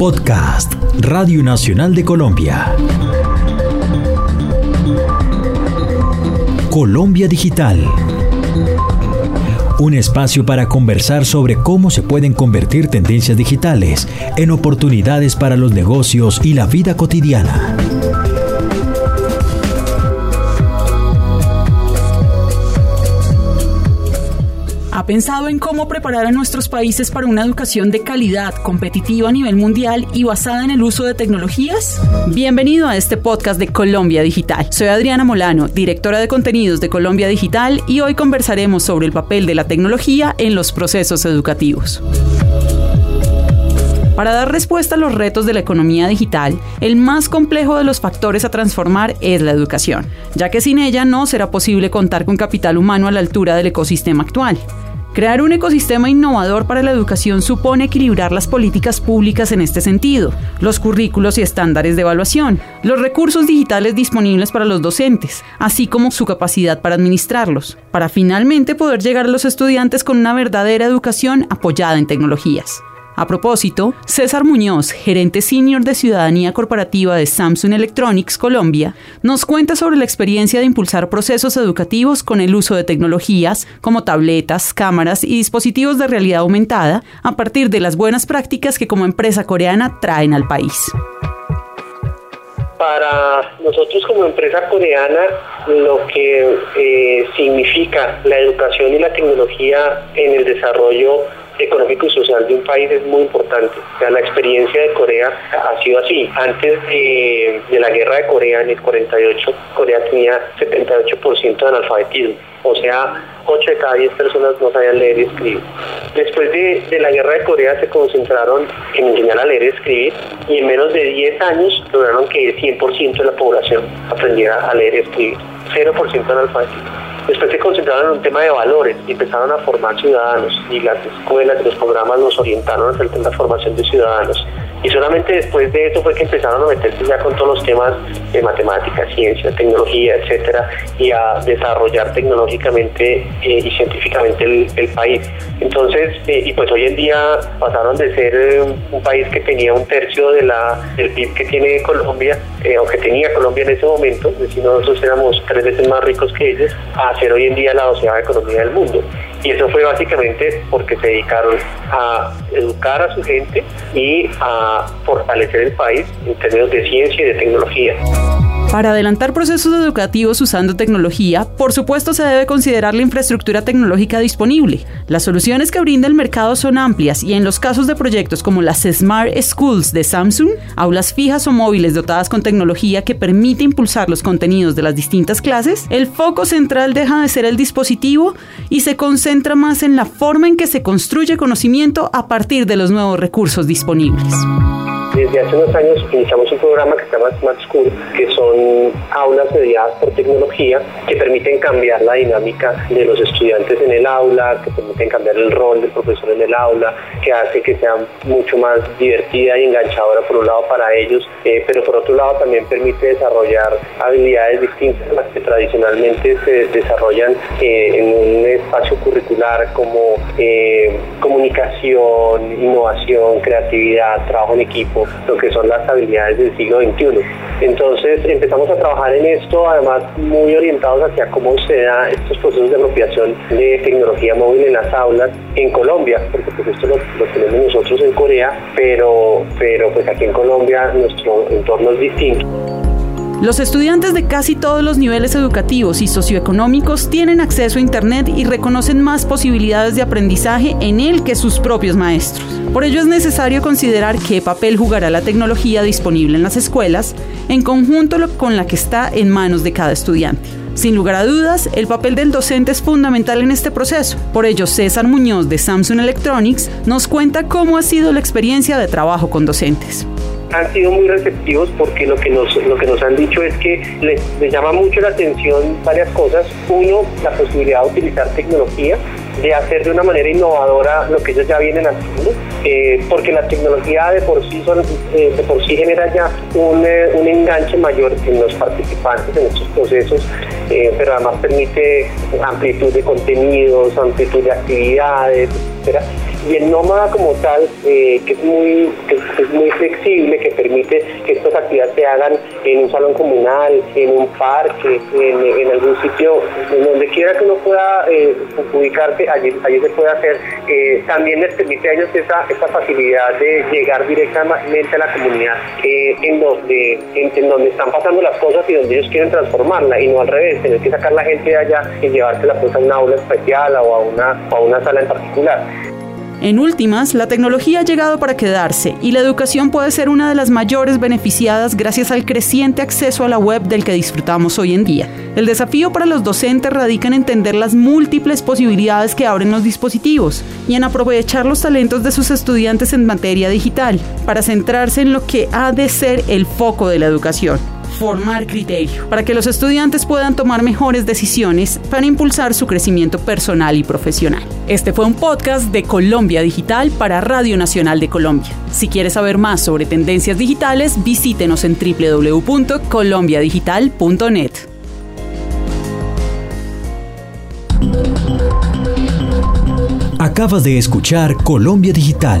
Podcast Radio Nacional de Colombia. Colombia Digital. Un espacio para conversar sobre cómo se pueden convertir tendencias digitales en oportunidades para los negocios y la vida cotidiana. Pensado en cómo preparar a nuestros países para una educación de calidad, competitiva a nivel mundial y basada en el uso de tecnologías? Bienvenido a este podcast de Colombia Digital. Soy Adriana Molano, directora de contenidos de Colombia Digital y hoy conversaremos sobre el papel de la tecnología en los procesos educativos. Para dar respuesta a los retos de la economía digital, el más complejo de los factores a transformar es la educación, ya que sin ella no será posible contar con capital humano a la altura del ecosistema actual. Crear un ecosistema innovador para la educación supone equilibrar las políticas públicas en este sentido, los currículos y estándares de evaluación, los recursos digitales disponibles para los docentes, así como su capacidad para administrarlos, para finalmente poder llegar a los estudiantes con una verdadera educación apoyada en tecnologías. A propósito, César Muñoz, gerente senior de Ciudadanía Corporativa de Samsung Electronics Colombia, nos cuenta sobre la experiencia de impulsar procesos educativos con el uso de tecnologías como tabletas, cámaras y dispositivos de realidad aumentada a partir de las buenas prácticas que como empresa coreana traen al país. Para nosotros como empresa coreana, lo que eh, significa la educación y la tecnología en el desarrollo económico y social de un país es muy importante. La experiencia de Corea ha sido así. Antes de, la guerra de Corea en el 48, Corea tenía 78% de analfabetismo. O sea, 8 de cada 10 personas no sabían leer y escribir. Después de, la guerra de Corea se concentraron en enseñar a leer y escribir y en menos de 10 años lograron que el 100% de la población aprendiera a leer y escribir. 0% de analfabetismo. Después se concentraron en un tema de valores y empezaron a formar ciudadanos y las escuelas y los programas nos orientaron a la formación de ciudadanos. Y solamente después de eso fue que empezaron a meterse ya con todos los temas de matemáticas, ciencia, tecnología, etcétera, y a desarrollar tecnológicamente eh, y científicamente el, país. Entonces, eh, y pues hoy en día pasaron de ser eh, un país que tenía un tercio de la, del PIB que tiene Colombia, o que tenía Colombia en ese momento, es decir, nosotros éramos tres veces más ricos que ellos, a ser hoy en día la doceava economía del mundo. Y eso fue básicamente porque se dedicaron a educar a su gente y a fortalecer el país en términos de ciencia y de tecnología. Para adelantar procesos educativos usando tecnología, por supuesto se debe considerar la infraestructura tecnológica disponible. Las soluciones que brinda el mercado son amplias y en los casos de proyectos como las Smart Schools de Samsung, aulas fijas o móviles dotadas con tecnología que permite impulsar los contenidos de las distintas clases, el foco central deja de ser el dispositivo y se concentra más en la forma en que se construye conocimiento a partir de los nuevos recursos disponibles. Desde hace unos años iniciamos un programa que se llama Smart School, que son aulas mediadas por tecnología que permiten cambiar la dinámica de los estudiantes en el aula, que permiten cambiar el rol del profesor en el aula, que hace que sea mucho más divertida y enganchadora por un lado para ellos, eh, pero por otro lado también permite desarrollar habilidades distintas tradicionalmente se desarrollan eh, en un espacio curricular como eh, comunicación, innovación, creatividad, trabajo en equipo lo que son las habilidades del siglo XXI. Entonces empezamos a trabajar en esto, además muy orientados hacia cómo se da estos procesos de apropiación de tecnología móvil en las aulas en Colombia, porque pues esto lo, tenemos nosotros en Corea, pero, pero pues aquí en Colombia nuestro entorno es distinto. Los estudiantes de casi todos los niveles educativos y socioeconómicos tienen acceso a Internet y reconocen más posibilidades de aprendizaje en él que sus propios maestros. Por ello es necesario considerar qué papel jugará la tecnología disponible en las escuelas en conjunto con la que está en manos de cada estudiante. Sin lugar a dudas, el papel del docente es fundamental en este proceso. Por ello, César Muñoz de Samsung Electronics nos cuenta cómo ha sido la experiencia de trabajo con docentes han sido muy receptivos porque lo que nos, lo que nos han dicho es que les, llama mucho la atención varias cosas. Uno, la posibilidad de utilizar tecnología, de hacer de una manera innovadora lo que ellos ya vienen haciendo, eh, porque la tecnología de por sí, son, eh, de por sí genera ya un, eh, un, enganche mayor en los participantes en estos procesos, pero además permite amplitud de contenidos, amplitud de actividades, etc y el nómada como tal, eh, que, es muy, es muy flexible, que permite que estas actividades se hagan en un salón comunal, en un parque, en, algún sitio, en donde quiera que uno pueda eh, ubicarse, allí, allí se puede hacer. Eh, también les permite a ellos esa, facilidad de llegar directamente a la comunidad en, donde, en, donde están pasando las cosas y donde ellos quieren transformarla y no al revés, tener que sacar la gente de allá y llevársela pues a una aula especial o a una, a una sala en particular. En últimas, la tecnología ha llegado para quedarse y la educación puede ser una de las mayores beneficiadas gracias al creciente acceso a la web del que disfrutamos hoy en día. El desafío para los docentes radica en entender las múltiples posibilidades que abren los dispositivos y en aprovechar los talentos de sus estudiantes en materia digital para centrarse en lo que ha de ser el foco de la educación formar criterio, para que los estudiantes puedan tomar mejores decisiones para impulsar su crecimiento personal y profesional. Este fue un podcast de Colombia Digital para Radio Nacional de Colombia. Si quieres saber más sobre tendencias digitales, visítenos en www.colombiadigital.net. Acabas de escuchar Colombia Digital,